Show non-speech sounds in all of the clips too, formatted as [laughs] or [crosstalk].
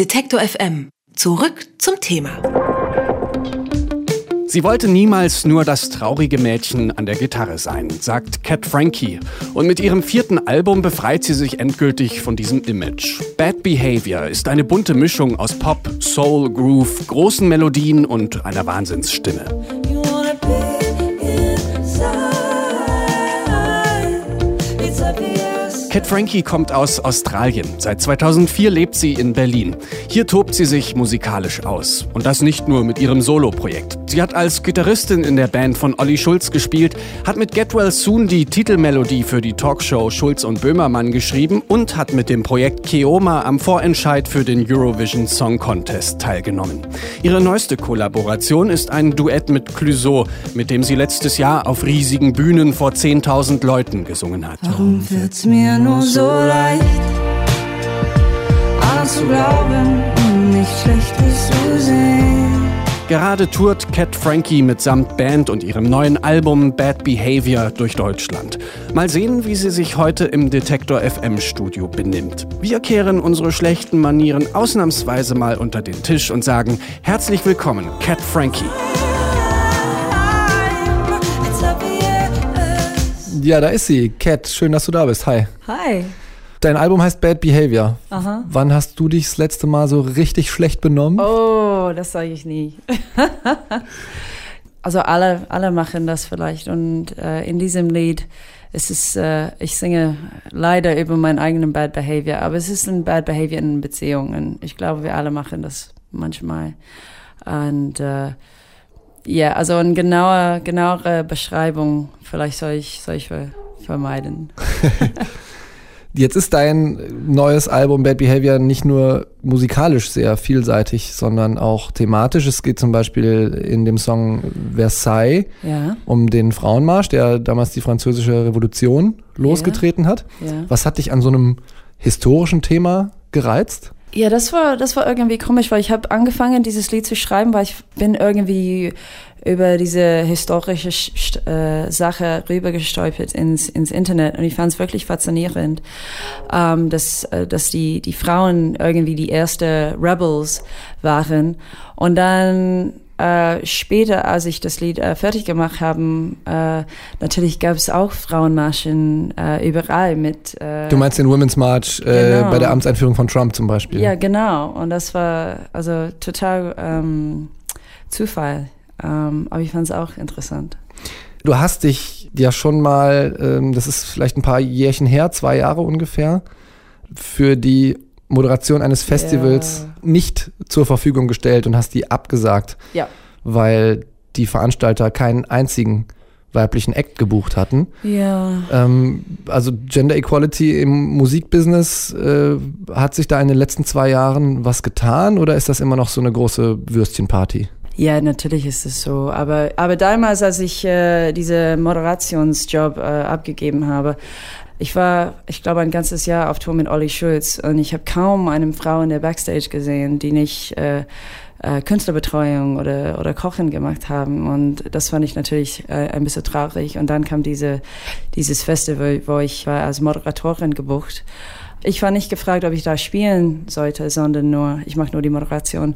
Detektor FM. Zurück zum Thema. Sie wollte niemals nur das traurige Mädchen an der Gitarre sein, sagt Cat Frankie. Und mit ihrem vierten Album befreit sie sich endgültig von diesem Image. Bad Behavior ist eine bunte Mischung aus Pop, Soul, Groove, großen Melodien und einer Wahnsinnsstimme. Cat Frankie kommt aus Australien. Seit 2004 lebt sie in Berlin. Hier tobt sie sich musikalisch aus. Und das nicht nur mit ihrem Soloprojekt. Sie hat als Gitarristin in der Band von Olli Schulz gespielt, hat mit Get Well Soon die Titelmelodie für die Talkshow Schulz und Böhmermann geschrieben und hat mit dem Projekt Keoma am Vorentscheid für den Eurovision Song Contest teilgenommen. Ihre neueste Kollaboration ist ein Duett mit Clouseau, mit dem sie letztes Jahr auf riesigen Bühnen vor 10.000 Leuten gesungen hat. Warum wird's mir nur so leicht, zu glauben und nicht Schlechtes zu sehen. Gerade tourt Cat Frankie mitsamt Band und ihrem neuen Album Bad Behavior durch Deutschland. Mal sehen, wie sie sich heute im Detektor FM Studio benimmt. Wir kehren unsere schlechten Manieren ausnahmsweise mal unter den Tisch und sagen herzlich willkommen, Cat Frankie. Ja, da ist sie. Cat, schön, dass du da bist. Hi. Hi. Dein Album heißt Bad Behavior. Aha. Wann hast du dich das letzte Mal so richtig schlecht benommen? Oh, das sage ich nie. [laughs] also alle, alle machen das vielleicht. Und äh, in diesem Lied es ist, äh, ich singe leider über meinen eigenen Bad Behavior, aber es ist ein Bad Behavior in Beziehungen. Ich glaube, wir alle machen das manchmal. Und äh, ja, also eine genaue, genauere Beschreibung vielleicht soll ich, soll ich vermeiden. [laughs] Jetzt ist dein neues Album Bad Behavior nicht nur musikalisch sehr vielseitig, sondern auch thematisch. Es geht zum Beispiel in dem Song Versailles ja. um den Frauenmarsch, der damals die französische Revolution losgetreten ja. hat. Ja. Was hat dich an so einem historischen Thema gereizt? Ja, das war, das war irgendwie komisch, weil ich habe angefangen, dieses Lied zu schreiben, weil ich bin irgendwie über diese historische äh, Sache rübergestolpert ins, ins Internet und ich fand es wirklich faszinierend, ähm, dass, äh, dass die, die Frauen irgendwie die erste Rebels waren. Und dann äh, später, als ich das Lied äh, fertig gemacht habe, äh, natürlich gab es auch Frauenmarschen äh, überall mit. Äh, du meinst den Women's March äh, genau. bei der Amtseinführung von Trump zum Beispiel? Ja, genau. Und das war also total ähm, Zufall. Ähm, aber ich fand es auch interessant. Du hast dich ja schon mal, ähm, das ist vielleicht ein paar Jährchen her, zwei Jahre ungefähr, für die Moderation eines Festivals Ja. nicht zur Verfügung gestellt und hast die abgesagt, Ja. weil die Veranstalter keinen einzigen weiblichen Act gebucht hatten. Ja. Ähm, also Gender Equality im Musikbusiness, äh, hat sich da in den letzten zwei Jahren was getan oder ist das immer noch so eine große Würstchenparty? Ja, natürlich ist es so. Aber, aber damals, als ich äh, diese Moderationsjob äh, abgegeben habe, ich war, ich glaube, ein ganzes Jahr auf Tour mit Olli Schulz und ich habe kaum eine Frau in der Backstage gesehen, die nicht äh, äh, Künstlerbetreuung oder, oder Kochen gemacht haben. Und das fand ich natürlich äh, ein bisschen traurig. Und dann kam diese, dieses Festival, wo ich war als Moderatorin gebucht. Ich war nicht gefragt, ob ich da spielen sollte, sondern nur, ich mache nur die Moderation.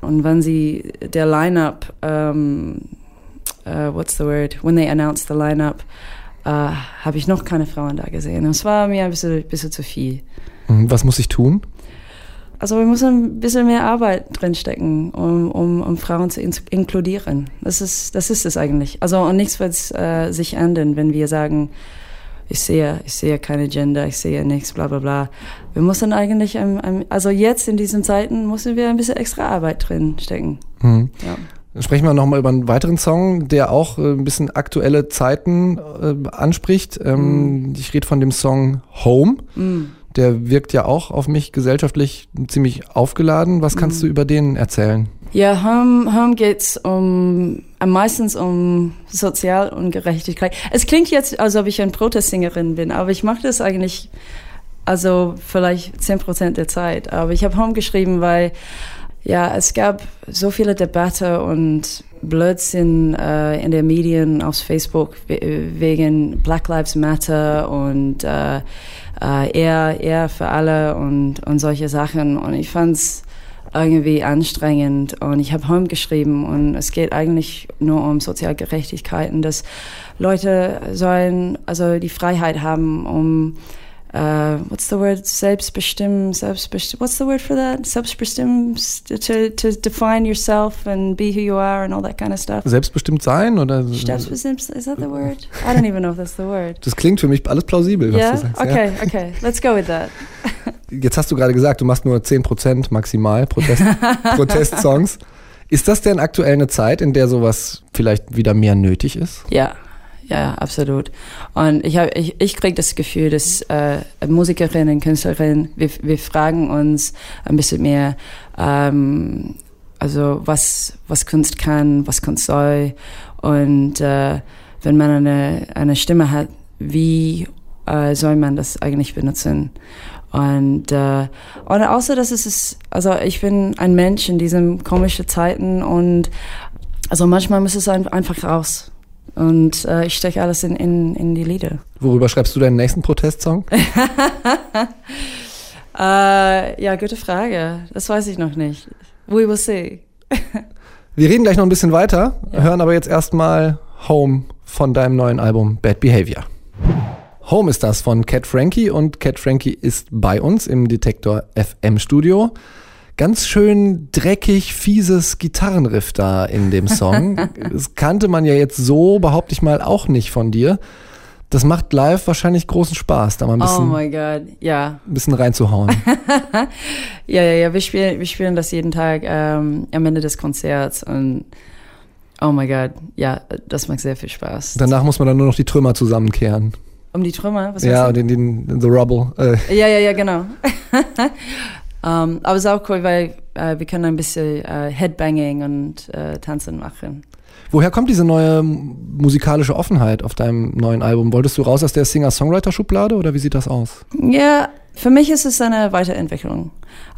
Und wenn sie der Line-up, um, uh, what's the word, when they announced the Line-up, uh, habe ich noch keine Frauen da gesehen. Es war mir ein bisschen, bisschen zu viel. Mhm, Was muss ich tun? Also wir müssen ein bisschen mehr Arbeit drinstecken, um, um, um Frauen zu in inkludieren. Das ist, das ist es eigentlich. Also und nichts wird äh, sich ändern, wenn wir sagen, ich sehe, ich sehe keine Gender, ich sehe nichts, bla bla bla. Wir müssen eigentlich, ein, ein, also jetzt in diesen Zeiten müssen wir ein bisschen extra Arbeit drin stecken. Mhm. Ja. Sprechen wir nochmal über einen weiteren Song, der auch äh, ein bisschen aktuelle Zeiten äh, anspricht. Ähm, Ich rede von dem Song Home. Mm. Der wirkt ja auch auf mich gesellschaftlich ziemlich aufgeladen. Was kannst du über den erzählen? Ja, Home, Home geht's um, meistens um Sozialungerechtigkeit. Es klingt jetzt, als ob ich eine Protestsängerin bin, aber ich mache das eigentlich, also vielleicht 10 Prozent der Zeit. Aber ich habe Home geschrieben, weil ja, es gab so viele Debatte und Blödsinn äh, in den Medien, auf Facebook we wegen Black Lives Matter und äh, äh, eher, eher für alle und, und solche Sachen. Und ich fand's irgendwie anstrengend und ich habe Home geschrieben und es geht eigentlich nur um Sozialgerechtigkeiten, dass Leute sollen also die Freiheit haben, um uh, what's the word? Selbstbestimmt, selbstbestimmt. What's the word for that? Selbstbestimmt to to define yourself and be who you are and all that kind of stuff. Selbstbestimmt sein oder? Selbstbestimmt, is that the word? I don't even know if that's the word. Das klingt für mich alles plausibel, was yeah? du sagst. Okay, ja. okay, let's go with that. [laughs] Jetzt hast du gerade gesagt, du machst nur 10% maximal Protest, [laughs] Protestsongs. Ist das denn aktuell eine Zeit, in der sowas vielleicht wieder mehr nötig ist? Ja, ja, absolut. Und ich, hab, ich, ich kriege das Gefühl, dass äh, Musikerinnen, Künstlerinnen, wir, wir fragen uns ein bisschen mehr, ähm, also was, was Kunst kann, was Kunst soll. Und äh, wenn man eine, eine Stimme hat, wie äh, soll man das eigentlich benutzen? Und, äh, und außer dass es ist, also ich bin ein Mensch in diesen komischen Zeiten und also manchmal muss es einfach raus. Und äh, ich stecke alles in, in, in die Lieder. Worüber schreibst du deinen nächsten Protestsong? [laughs] äh, ja, gute Frage. Das weiß ich noch nicht. We will see. [laughs] Wir reden gleich noch ein bisschen weiter, ja. hören aber jetzt erstmal Home von deinem neuen Album Bad Behavior. Home ist das von Cat Frankie und Cat Frankie ist bei uns im Detektor FM Studio. Ganz schön dreckig, fieses Gitarrenriff da in dem Song. [laughs] das kannte man ja jetzt so, behaupte ich mal, auch nicht von dir. Das macht live wahrscheinlich großen Spaß, da mal ein bisschen, oh God. Ja. ein bisschen reinzuhauen. [laughs] ja, ja, ja, wir spielen, wir spielen das jeden Tag ähm, am Ende des Konzerts und oh my God, ja, das macht sehr viel Spaß. Danach muss man dann nur noch die Trümmer zusammenkehren. Um die Trümmer? Was ja, den, den, the rubble. Äh. Ja, ja, ja, genau. [laughs] um, aber es ist auch cool, weil äh, wir können ein bisschen äh, Headbanging und äh, Tanzen machen. Woher kommt diese neue musikalische Offenheit auf deinem neuen Album? Wolltest du raus aus der Singer-Songwriter-Schublade oder wie sieht das aus? Ja, für mich ist es eine Weiterentwicklung.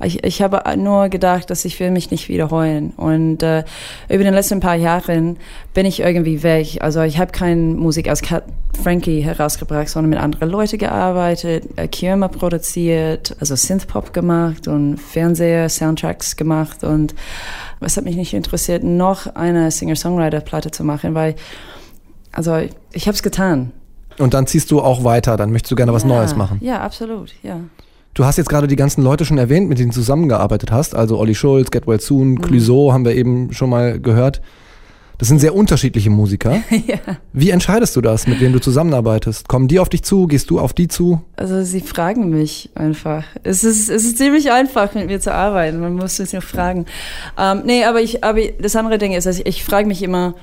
Ich, ich habe nur gedacht, dass ich will mich nicht wiederholen. Und äh, über den letzten paar Jahren bin ich irgendwie weg. Also ich habe keine Musik aus Cat Frankie herausgebracht, sondern mit anderen Leuten gearbeitet, äh, Kioma produziert, also Synthpop gemacht und Fernseher-Soundtracks gemacht. Und es hat mich nicht interessiert, noch eine Singer-Songwriter-Platte zu machen, weil also ich, ich habe es getan. Und dann ziehst du auch weiter, dann möchtest du gerne was ja, Neues machen. Ja, absolut, ja. Du hast jetzt gerade die ganzen Leute schon erwähnt, mit denen du zusammengearbeitet hast. Also Olli Schulz, Get Well Soon, mhm. Clouseau haben wir eben schon mal gehört. Das sind sehr unterschiedliche Musiker. [laughs] ja. Wie entscheidest du das, mit wem du zusammenarbeitest? Kommen die auf dich zu? Gehst du auf die zu? Also sie fragen mich einfach. Es ist, es ist ziemlich einfach, mit mir zu arbeiten. Man muss es nur fragen. Ähm, nee, aber, ich, aber das andere Ding ist, dass ich, ich frage mich immer,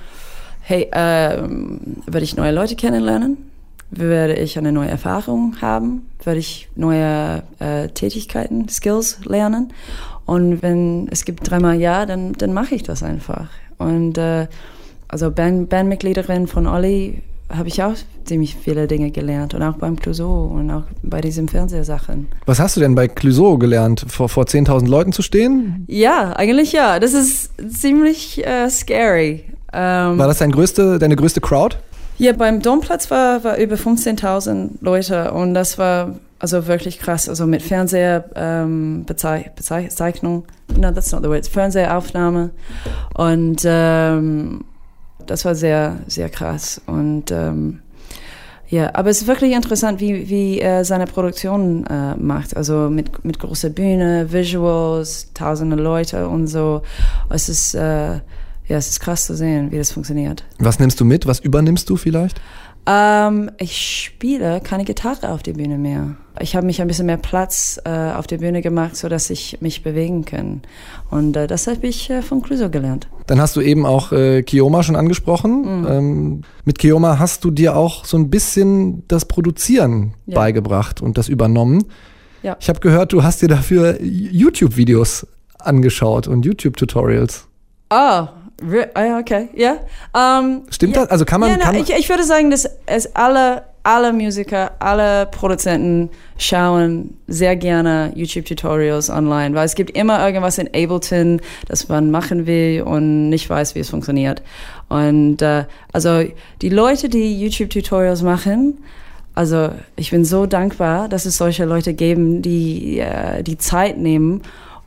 hey, ähm, werde ich neue Leute kennenlernen? Werde ich eine neue Erfahrung haben, werde ich neue äh, Tätigkeiten, Skills lernen. Und wenn es gibt dreimal Ja, dann, dann mache ich das einfach. Und äh, also Band, Bandmitgliederin von Olli habe ich auch ziemlich viele Dinge gelernt und auch beim Clouseau und auch bei diesen Fernsehsachen. Was hast du denn bei Clouseau gelernt? Vor, vor 10.000 Leuten zu stehen? Ja, eigentlich ja. Das ist ziemlich äh, scary. Ähm, War das dein größte, deine größte Crowd? Ja, beim Domplatz war, war über 15.000 Leute und das war also wirklich krass. Also mit Fernsehbezeichnung, ähm, no, that's not the word, Fernsehaufnahme und ähm, das war sehr, sehr krass und ähm, ja, aber es ist wirklich interessant, wie, wie er seine Produktion äh, macht. Also mit, mit großer Bühne, Visuals, tausende Leute und so. Es ist äh, ja, es ist krass zu sehen, wie das funktioniert. Was nimmst du mit? Was übernimmst du vielleicht? Ähm, ich spiele keine Gitarre auf der Bühne mehr. Ich habe mich ein bisschen mehr Platz äh, auf der Bühne gemacht, so dass ich mich bewegen kann. Und äh, das habe ich äh, von Crusoe gelernt. Dann hast du eben auch äh, Kioma schon angesprochen. Mhm. Ähm, mit Kioma hast du dir auch so ein bisschen das Produzieren ja. beigebracht und das übernommen. Ja. Ich habe gehört, du hast dir dafür YouTube-Videos angeschaut und YouTube-Tutorials. Ah, Ah, okay, ja. Um, Stimmt ja, das? Also kann man. Ja, na, kann ich, ich, würde sagen, dass es alle, alle Musiker, alle Produzenten schauen sehr gerne YouTube-Tutorials online, weil es gibt immer irgendwas in Ableton, das man machen will und nicht weiß, wie es funktioniert. Und äh, also die Leute, die YouTube-Tutorials machen, also ich bin so dankbar, dass es solche Leute geben, die äh, die Zeit nehmen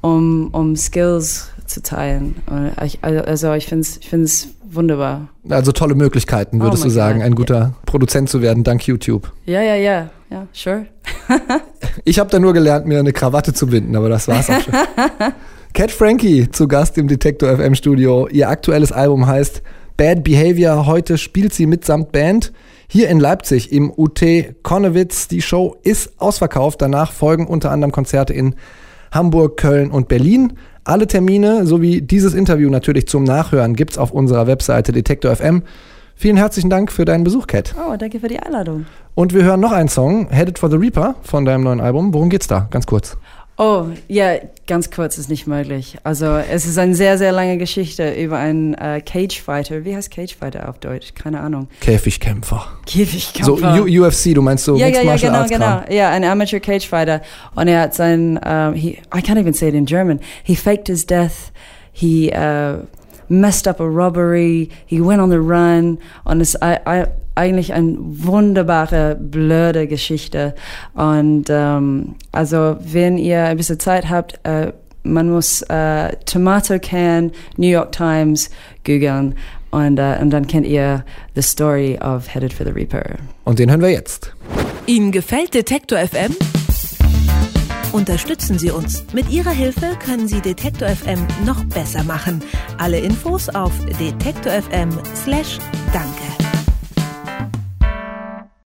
um, um Skills zu teilen. Ich, also ich finde es ich find's wunderbar. Also tolle Möglichkeiten, würdest oh du sagen, God. ein guter yeah. Produzent zu werden dank YouTube. Ja, ja, ja, ja, sure. [laughs] ich habe da nur gelernt, mir eine Krawatte zu binden, aber das war's auch schon. [laughs] Cat Frankie zu Gast im Detektor FM Studio. Ihr aktuelles Album heißt Bad Behavior. Heute spielt sie mitsamt Band hier in Leipzig im UT Konnewitz. Die Show ist ausverkauft. Danach folgen unter anderem Konzerte in Hamburg, Köln und Berlin. Alle Termine sowie dieses Interview natürlich zum Nachhören gibt's auf unserer Webseite Detektor FM. Vielen herzlichen Dank für deinen Besuch, Cat. Oh, danke für die Einladung. Und wir hören noch einen Song, Headed for the Reaper von deinem neuen Album. Worum geht's da? Ganz kurz. Oh, ja, ganz kurz ist nicht möglich. Also es ist eine sehr, sehr lange Geschichte über einen äh, Cagefighter. Wie heißt Cagefighter auf Deutsch? Keine Ahnung. Käfigkämpfer. Käfigkämpfer. So U UFC, du meinst so ja, Mixed ja, ja, genau, genau. Ja, ein Amateur Cagefighter. Und er hat sein, um, he, I can't even say it in German. He faked his death. He uh, messed up a robbery. He went on the run. Und es, I, I, eigentlich eine wunderbare, blöde Geschichte. Und ähm, also, wenn ihr ein bisschen Zeit habt, äh, man muss äh, Tomato Can, New York Times googeln und, äh, und dann kennt ihr The Story of Headed for the Reaper. Und den hören wir jetzt. Ihnen gefällt Detektor FM? Unterstützen Sie uns. Mit Ihrer Hilfe können Sie Detektor FM noch besser machen. Alle Infos auf detektor FM/danke.